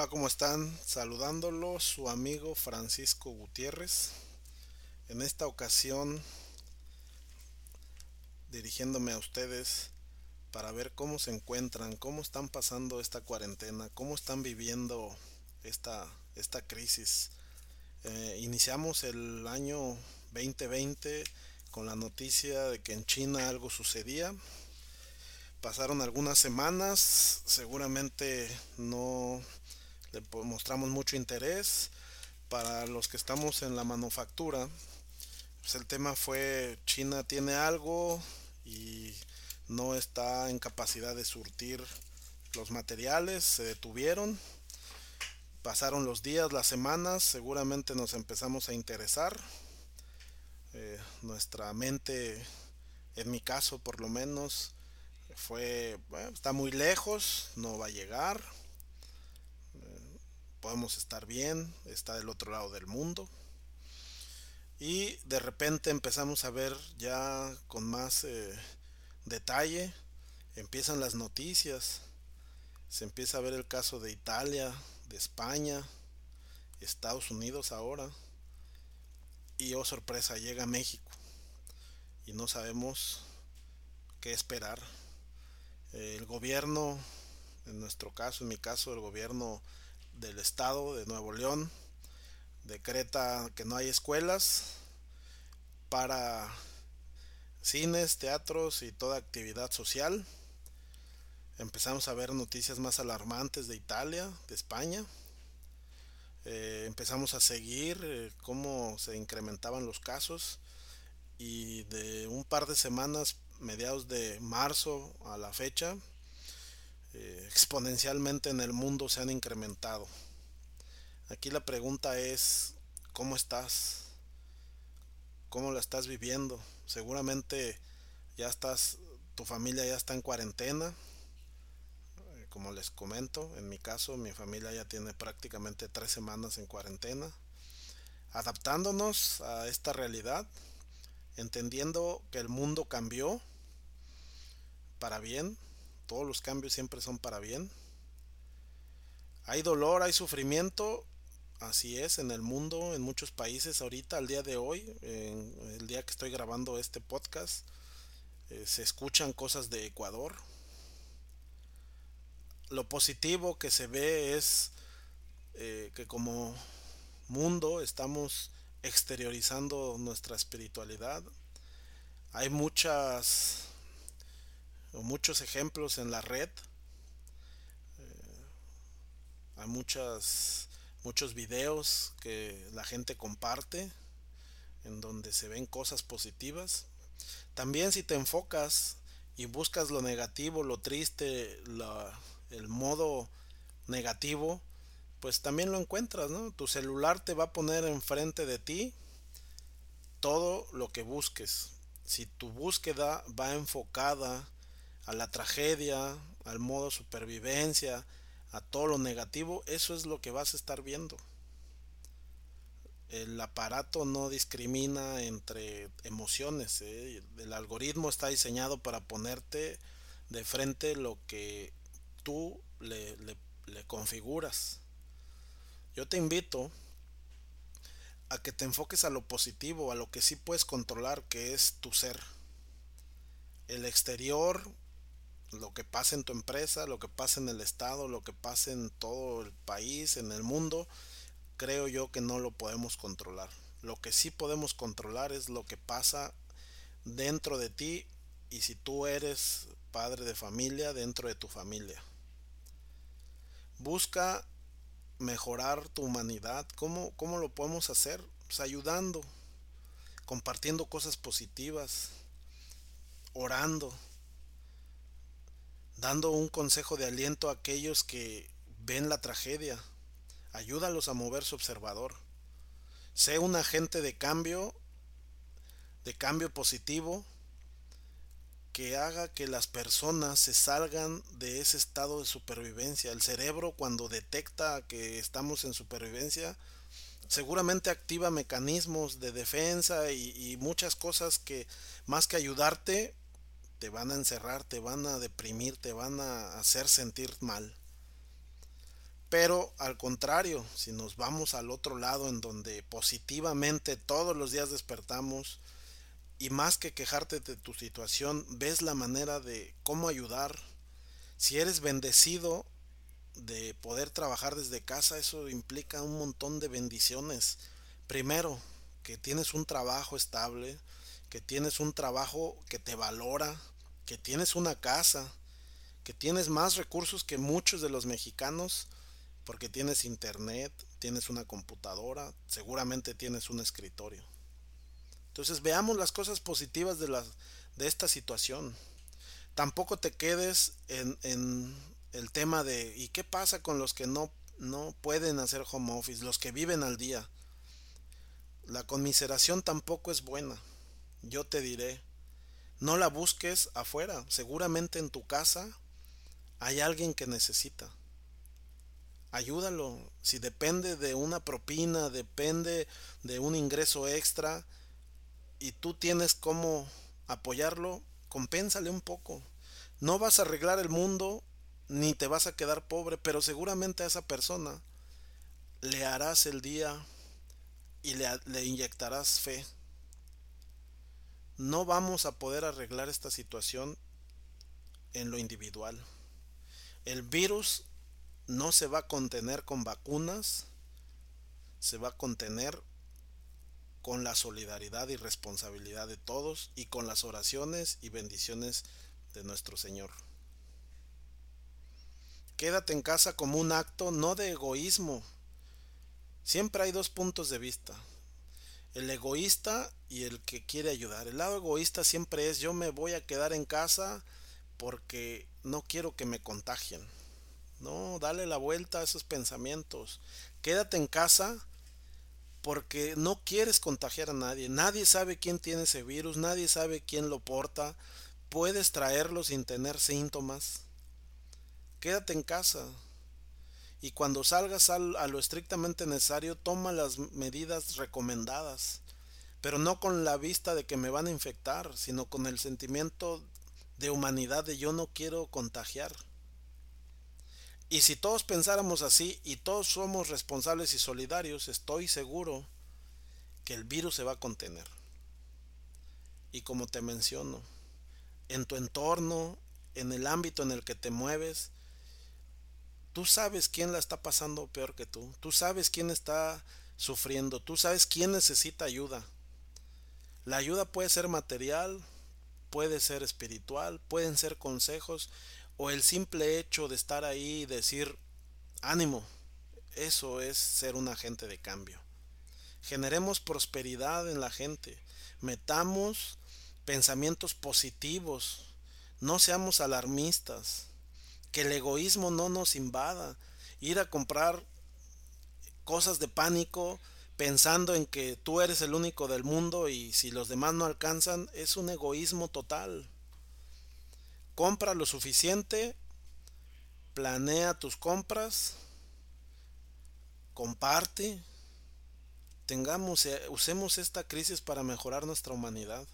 Hola, ¿cómo están? Saludándolo su amigo Francisco Gutiérrez. En esta ocasión dirigiéndome a ustedes para ver cómo se encuentran, cómo están pasando esta cuarentena, cómo están viviendo esta, esta crisis. Eh, iniciamos el año 2020 con la noticia de que en China algo sucedía. Pasaron algunas semanas, seguramente no le mostramos mucho interés. Para los que estamos en la manufactura, pues el tema fue China tiene algo y no está en capacidad de surtir los materiales, se detuvieron. Pasaron los días, las semanas, seguramente nos empezamos a interesar. Eh, nuestra mente, en mi caso por lo menos, fue, bueno, está muy lejos, no va a llegar podemos estar bien, está del otro lado del mundo. Y de repente empezamos a ver ya con más eh, detalle, empiezan las noticias, se empieza a ver el caso de Italia, de España, Estados Unidos ahora, y oh sorpresa, llega México y no sabemos qué esperar. El gobierno, en nuestro caso, en mi caso, el gobierno del estado de Nuevo León decreta que no hay escuelas para cines, teatros y toda actividad social. Empezamos a ver noticias más alarmantes de Italia, de España. Eh, empezamos a seguir eh, cómo se incrementaban los casos y de un par de semanas, mediados de marzo a la fecha, eh, exponencialmente en el mundo se han incrementado. Aquí la pregunta es, ¿cómo estás? ¿Cómo la estás viviendo? Seguramente ya estás, tu familia ya está en cuarentena. Eh, como les comento, en mi caso, mi familia ya tiene prácticamente tres semanas en cuarentena. Adaptándonos a esta realidad, entendiendo que el mundo cambió para bien, todos los cambios siempre son para bien. Hay dolor, hay sufrimiento, así es en el mundo, en muchos países ahorita, al día de hoy, el día que estoy grabando este podcast, eh, se escuchan cosas de Ecuador. Lo positivo que se ve es eh, que como mundo estamos exteriorizando nuestra espiritualidad. Hay muchas muchos ejemplos en la red. Eh, hay muchas, muchos videos que la gente comparte en donde se ven cosas positivas. También si te enfocas y buscas lo negativo, lo triste, el modo negativo, pues también lo encuentras, ¿no? Tu celular te va a poner enfrente de ti todo lo que busques. Si tu búsqueda va enfocada a la tragedia, al modo supervivencia, a todo lo negativo, eso es lo que vas a estar viendo. El aparato no discrimina entre emociones. ¿eh? El algoritmo está diseñado para ponerte de frente lo que tú le, le configuras. Yo te invito a que te enfoques a lo positivo, a lo que sí puedes controlar, que es tu ser. El exterior lo que pasa en tu empresa, lo que pasa en el estado, lo que pasa en todo el país, en el mundo, creo yo que no lo podemos controlar. Lo que sí podemos controlar es lo que pasa dentro de ti y si tú eres padre de familia, dentro de tu familia. Busca mejorar tu humanidad. ¿Cómo, cómo lo podemos hacer? Pues ayudando, compartiendo cosas positivas, orando, dando un consejo de aliento a aquellos que ven la tragedia, ayúdalos a mover su observador. Sé un agente de cambio, de cambio positivo, que haga que las personas se salgan de ese estado de supervivencia. El cerebro cuando detecta que estamos en supervivencia, seguramente activa mecanismos de defensa y, muchas cosas que más que ayudarte, te van a encerrar, te van a deprimir, te van a hacer sentir mal. Pero al contrario, si nos vamos al otro lado en donde positivamente todos los días despertamos y más que quejarte de tu situación, ves la manera de cómo ayudar. Si eres bendecido de poder trabajar desde casa, eso implica un montón de bendiciones. Primero, que tienes un trabajo estable, que tienes un trabajo que te valora, que tienes una casa, que tienes más recursos que muchos de los mexicanos porque tienes internet, tienes una computadora, seguramente tienes un escritorio. Entonces veamos las cosas positivas de, de esta situación. Tampoco te quedes en, en, el tema de ¿y qué pasa con los que no, no pueden hacer home office, los que viven al día? La conmiseración tampoco es buena. Yo te diré, no la busques afuera, seguramente en tu casa hay alguien que necesita ayúdalo. Si depende de una propina, depende de un ingreso extra y tú tienes cómo apoyarlo, compénsale un poco. No vas a arreglar el mundo ni te vas a quedar pobre, pero seguramente a esa persona le harás el día y le, le inyectarás fe. No vamos a poder arreglar esta situación en lo individual. El virus no se va a contener con vacunas, se va a contener con la solidaridad y responsabilidad de todos y con las oraciones y bendiciones de nuestro Señor. Quédate en casa como un acto no de egoísmo. Siempre hay dos puntos de vista. El egoísta y el que quiere ayudar. El lado egoísta siempre es yo me voy a quedar en casa porque no quiero que me contagien. No, dale la vuelta a esos pensamientos. Quédate en casa porque no quieres contagiar a nadie. Nadie sabe quién tiene ese virus, nadie sabe quién lo porta. Puedes traerlo sin tener síntomas. Quédate en casa. Y cuando salgas a lo estrictamente necesario, toma las medidas recomendadas. Pero no con la vista de que me van a infectar, sino con el sentimiento de humanidad de yo no quiero contagiar. Y si todos pensáramos así y todos somos responsables y solidarios, estoy seguro que el virus se va a contener. Y como te menciono, en tu entorno, en el ámbito en el que te mueves, tú sabes quién la está pasando peor que tú, tú sabes quién está sufriendo, tú sabes quién necesita ayuda. La ayuda puede ser material, puede ser espiritual, pueden ser consejos, o el simple hecho de estar ahí y decir ánimo, eso es ser un agente de cambio. Generemos prosperidad en la gente, metamos pensamientos positivos, no seamos alarmistas, que el egoísmo no nos invada, ir a comprar cosas de pánico pensando en que tú eres el único del mundo y si los demás no alcanzan, es un egoísmo total. Compra lo suficiente, planea tus compras, comparte, tengamos, eh, usemos esta crisis para mejorar nuestra humanidad.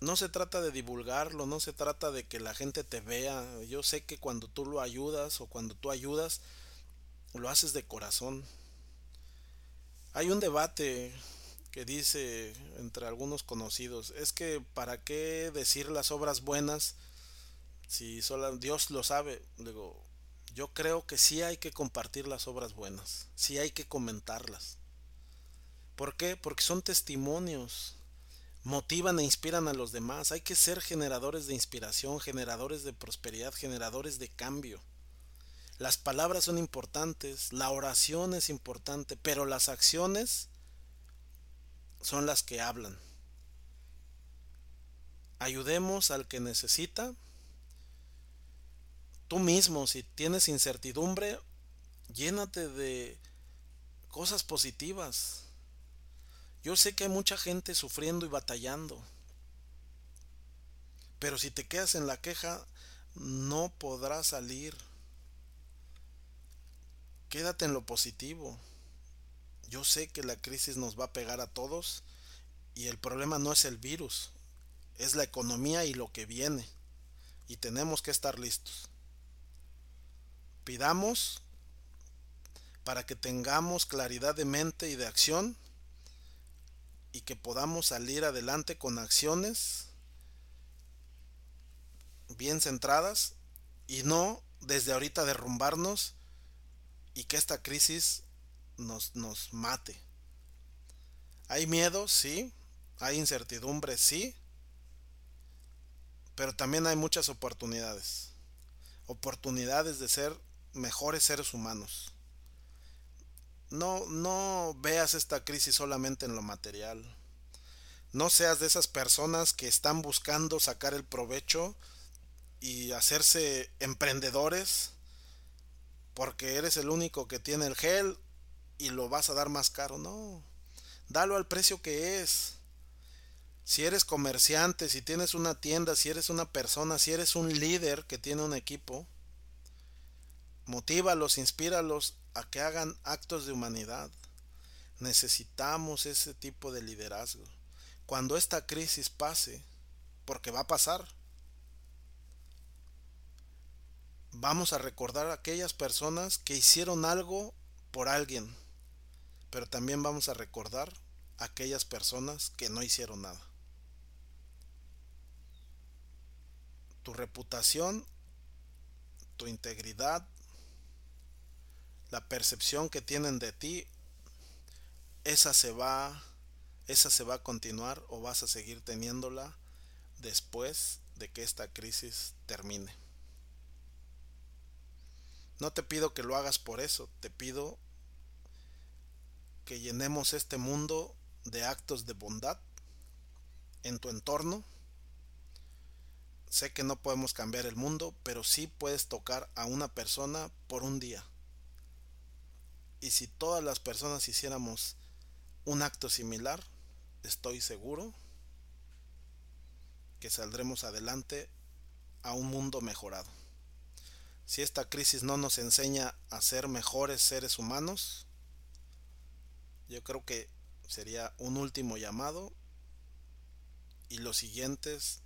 No se trata de divulgarlo, no se trata de que la gente te vea. Yo sé que cuando tú lo ayudas o cuando tú ayudas, lo haces de corazón. Hay un debate que dice entre algunos conocidos, es que para qué decir las obras buenas si solo Dios lo sabe. Digo, yo creo que sí hay que compartir las obras buenas, sí hay que comentarlas. ¿Por qué? Porque son testimonios, motivan e inspiran a los demás. Hay que ser generadores de inspiración, generadores de prosperidad, generadores de cambio. Las palabras son importantes, la oración es importante, pero las acciones son las que hablan. Ayudemos al que necesita, tú mismo, si tienes incertidumbre, llénate de cosas positivas. Yo sé que hay mucha gente sufriendo y batallando. Pero si te quedas en la queja, no podrás salir. Quédate en lo positivo. Yo sé que la crisis nos va a pegar a todos y el problema no es el virus, es la economía y lo que viene. Y tenemos que estar listos. Pidamos para que tengamos claridad de mente y de acción y que podamos salir adelante con acciones bien centradas y no desde ahorita derrumbarnos y que esta crisis nos, nos mate. Hay miedo, sí, hay incertidumbre, sí, pero también hay muchas oportunidades. Oportunidades de ser mejores seres humanos. No, no veas esta crisis solamente en lo material. No seas de esas personas que están buscando sacar el provecho y hacerse emprendedores porque eres el único que tiene el gel y lo vas a dar más caro. No, dalo al precio que es. Si eres comerciante, si tienes una tienda, si eres una persona, si eres un líder que tiene un equipo, motívalos, inspíralos a que hagan actos de humanidad. Necesitamos ese tipo de liderazgo. Cuando esta crisis pase, porque va a pasar, vamos a recordar a aquellas personas que hicieron algo por alguien, pero también vamos a recordar a aquellas personas que no hicieron nada. Tu reputación, tu integridad, la percepción que tienen de ti, esa se va, esa se va a continuar o vas a seguir teniéndola después de que esta crisis termine. No te pido que lo hagas por eso, te pido que llenemos este mundo de actos de bondad en tu entorno. Sé que no podemos cambiar el mundo, pero sí puedes tocar a una persona por un día. Y si todas las personas hiciéramos un acto similar, estoy seguro que saldremos adelante a un mundo mejorado. Si esta crisis no nos enseña a ser mejores seres humanos, yo creo que sería un último llamado y los siguientes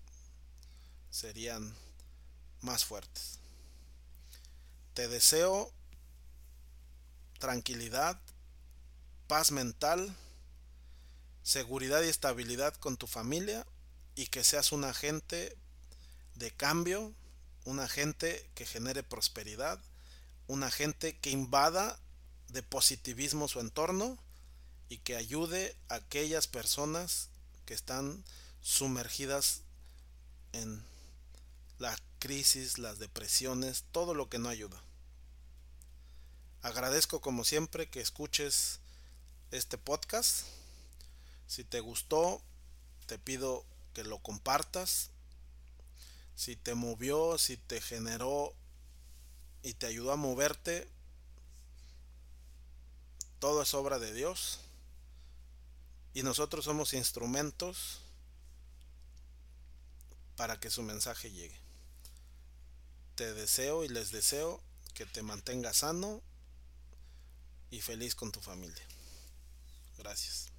serían más fuertes. Te deseo tranquilidad, paz mental, seguridad y estabilidad con tu familia y que seas un agente de cambio un agente que genere prosperidad, un agente que invada de positivismo su entorno y que ayude a aquellas personas que están sumergidas en la crisis, las depresiones, todo lo que no ayuda. Agradezco como siempre que escuches este podcast. Si te gustó, te pido que lo compartas, si te movió, si te generó y te ayudó a moverte, todo es obra de Dios. Y nosotros somos instrumentos para que su mensaje llegue. Te deseo y les deseo que te mantengas sano y feliz con tu familia. Gracias.